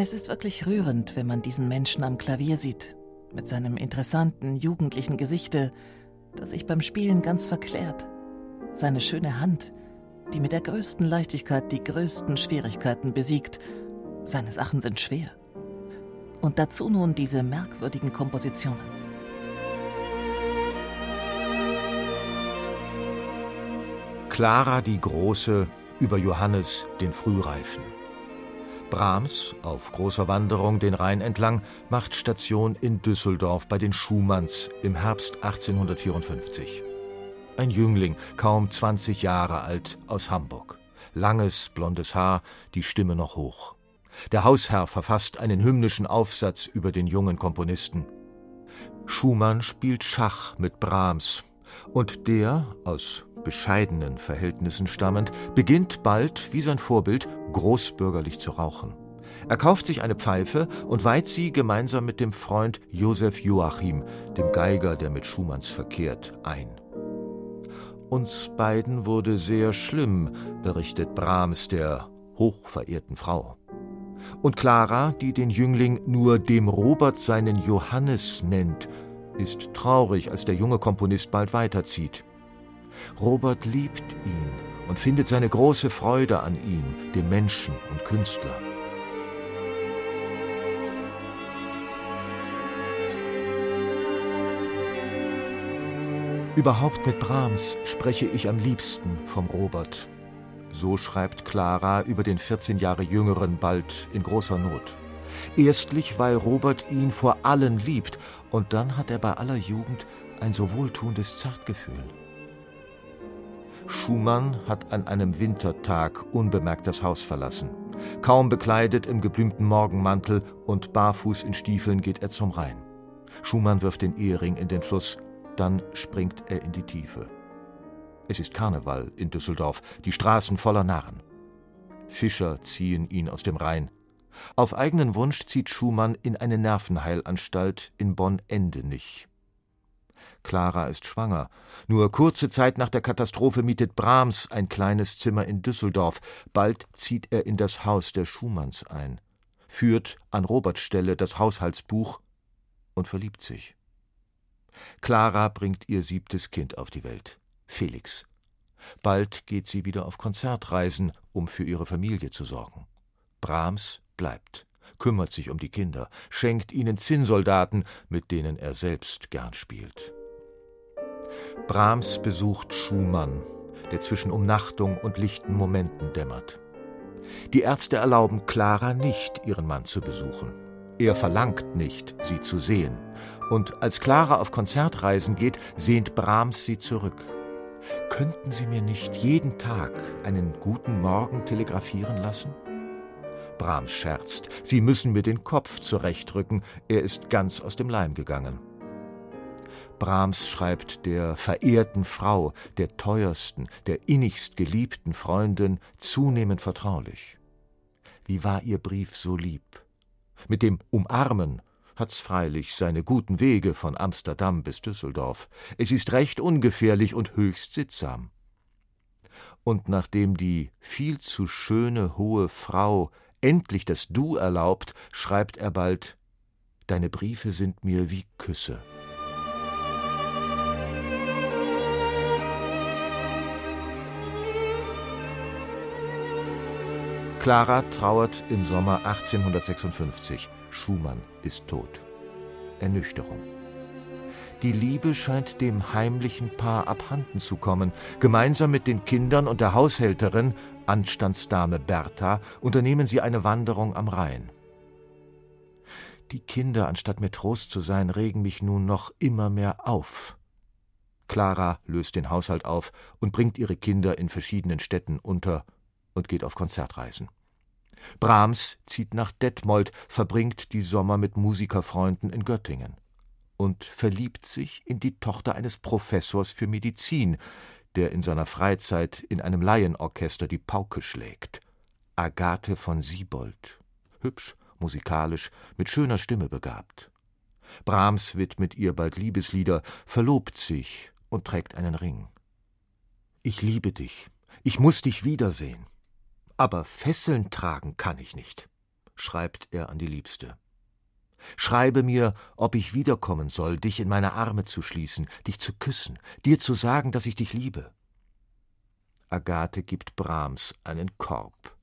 Es ist wirklich rührend, wenn man diesen Menschen am Klavier sieht, mit seinem interessanten, jugendlichen Gesichte, das sich beim Spielen ganz verklärt. Seine schöne Hand, die mit der größten Leichtigkeit die größten Schwierigkeiten besiegt. Seine Sachen sind schwer. Und dazu nun diese merkwürdigen Kompositionen. Clara die Große über Johannes den Frühreifen. Brahms, auf großer Wanderung den Rhein entlang, macht Station in Düsseldorf bei den Schumanns im Herbst 1854. Ein Jüngling, kaum 20 Jahre alt, aus Hamburg. Langes, blondes Haar, die Stimme noch hoch. Der Hausherr verfasst einen hymnischen Aufsatz über den jungen Komponisten. Schumann spielt Schach mit Brahms, und der, aus bescheidenen Verhältnissen stammend, beginnt bald, wie sein Vorbild, großbürgerlich zu rauchen. Er kauft sich eine Pfeife und weiht sie gemeinsam mit dem Freund Josef Joachim, dem Geiger, der mit Schumanns verkehrt, ein. Uns beiden wurde sehr schlimm, berichtet Brahms der hochverehrten Frau. Und Clara, die den Jüngling nur dem Robert seinen Johannes nennt, ist traurig, als der junge Komponist bald weiterzieht. Robert liebt ihn und findet seine große Freude an ihm, dem Menschen und Künstler. Überhaupt mit Brahms spreche ich am liebsten vom Robert. So schreibt Clara über den 14 Jahre jüngeren bald in großer Not. Erstlich, weil Robert ihn vor allen liebt, und dann hat er bei aller Jugend ein so wohltuendes Zartgefühl. Schumann hat an einem Wintertag unbemerkt das Haus verlassen. Kaum bekleidet im geblümten Morgenmantel und barfuß in Stiefeln geht er zum Rhein. Schumann wirft den Ehering in den Fluss, dann springt er in die Tiefe. Es ist Karneval in Düsseldorf, die Straßen voller Narren. Fischer ziehen ihn aus dem Rhein. Auf eigenen Wunsch zieht Schumann in eine Nervenheilanstalt in Bonn-Endenich. Clara ist schwanger. Nur kurze Zeit nach der Katastrophe mietet Brahms ein kleines Zimmer in Düsseldorf. Bald zieht er in das Haus der Schumanns ein, führt an Roberts Stelle das Haushaltsbuch und verliebt sich. Clara bringt ihr siebtes Kind auf die Welt, Felix. Bald geht sie wieder auf Konzertreisen, um für ihre Familie zu sorgen. Brahms bleibt, kümmert sich um die Kinder, schenkt ihnen Zinnsoldaten, mit denen er selbst gern spielt. Brahms besucht Schumann, der zwischen Umnachtung und lichten Momenten dämmert. Die Ärzte erlauben Clara nicht, ihren Mann zu besuchen. Er verlangt nicht, sie zu sehen. Und als Clara auf Konzertreisen geht, sehnt Brahms sie zurück. Könnten Sie mir nicht jeden Tag einen guten Morgen telegrafieren lassen? Brahms scherzt. Sie müssen mir den Kopf zurechtrücken. Er ist ganz aus dem Leim gegangen. Brahms schreibt der verehrten Frau, der teuersten, der innigst geliebten Freundin zunehmend vertraulich. Wie war ihr Brief so lieb? Mit dem Umarmen hat's freilich seine guten Wege von Amsterdam bis Düsseldorf. Es ist recht ungefährlich und höchst sittsam. Und nachdem die viel zu schöne hohe Frau endlich das Du erlaubt, schreibt er bald Deine Briefe sind mir wie Küsse. Clara trauert im Sommer 1856. Schumann ist tot. Ernüchterung. Die Liebe scheint dem heimlichen Paar abhanden zu kommen. Gemeinsam mit den Kindern und der Haushälterin, Anstandsdame Bertha, unternehmen sie eine Wanderung am Rhein. Die Kinder, anstatt mir Trost zu sein, regen mich nun noch immer mehr auf. Clara löst den Haushalt auf und bringt ihre Kinder in verschiedenen Städten unter und geht auf Konzertreisen. Brahms zieht nach Detmold, verbringt die Sommer mit Musikerfreunden in Göttingen und verliebt sich in die Tochter eines Professors für Medizin, der in seiner Freizeit in einem Laienorchester die Pauke schlägt. Agathe von Siebold. Hübsch, musikalisch, mit schöner Stimme begabt. Brahms widmet ihr bald Liebeslieder, verlobt sich und trägt einen Ring. Ich liebe dich, ich muss dich wiedersehen. Aber Fesseln tragen kann ich nicht, schreibt er an die Liebste. Schreibe mir, ob ich wiederkommen soll, dich in meine Arme zu schließen, dich zu küssen, dir zu sagen, dass ich dich liebe. Agathe gibt Brahms einen Korb.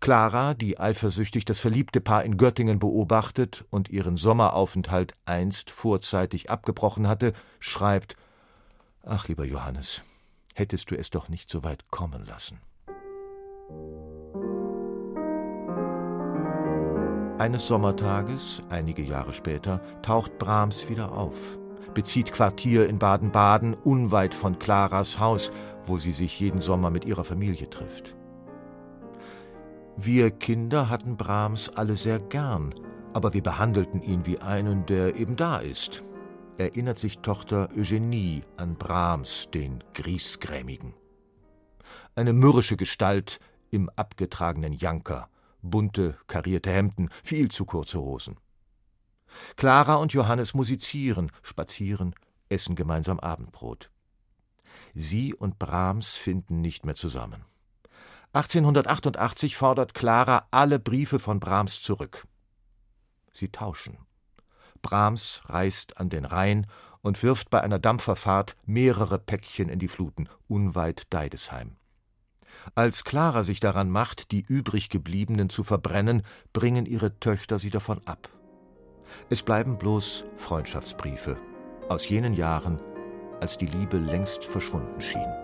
Clara, die eifersüchtig das verliebte Paar in Göttingen beobachtet und ihren Sommeraufenthalt einst vorzeitig abgebrochen hatte, schreibt Ach, lieber Johannes, hättest du es doch nicht so weit kommen lassen. Eines Sommertages, einige Jahre später, taucht Brahms wieder auf, bezieht Quartier in Baden-Baden, unweit von Claras Haus, wo sie sich jeden Sommer mit ihrer Familie trifft. Wir Kinder hatten Brahms alle sehr gern, aber wir behandelten ihn wie einen, der eben da ist, erinnert sich Tochter Eugenie an Brahms, den Griesgrämigen. Eine mürrische Gestalt im abgetragenen Janker, bunte, karierte Hemden, viel zu kurze Hosen. Clara und Johannes musizieren, spazieren, essen gemeinsam Abendbrot. Sie und Brahms finden nicht mehr zusammen. 1888 fordert Clara alle Briefe von Brahms zurück. Sie tauschen. Brahms reist an den Rhein und wirft bei einer Dampferfahrt mehrere Päckchen in die Fluten, unweit Deidesheim. Als Clara sich daran macht, die übrig gebliebenen zu verbrennen, bringen ihre Töchter sie davon ab. Es bleiben bloß Freundschaftsbriefe aus jenen Jahren, als die Liebe längst verschwunden schien.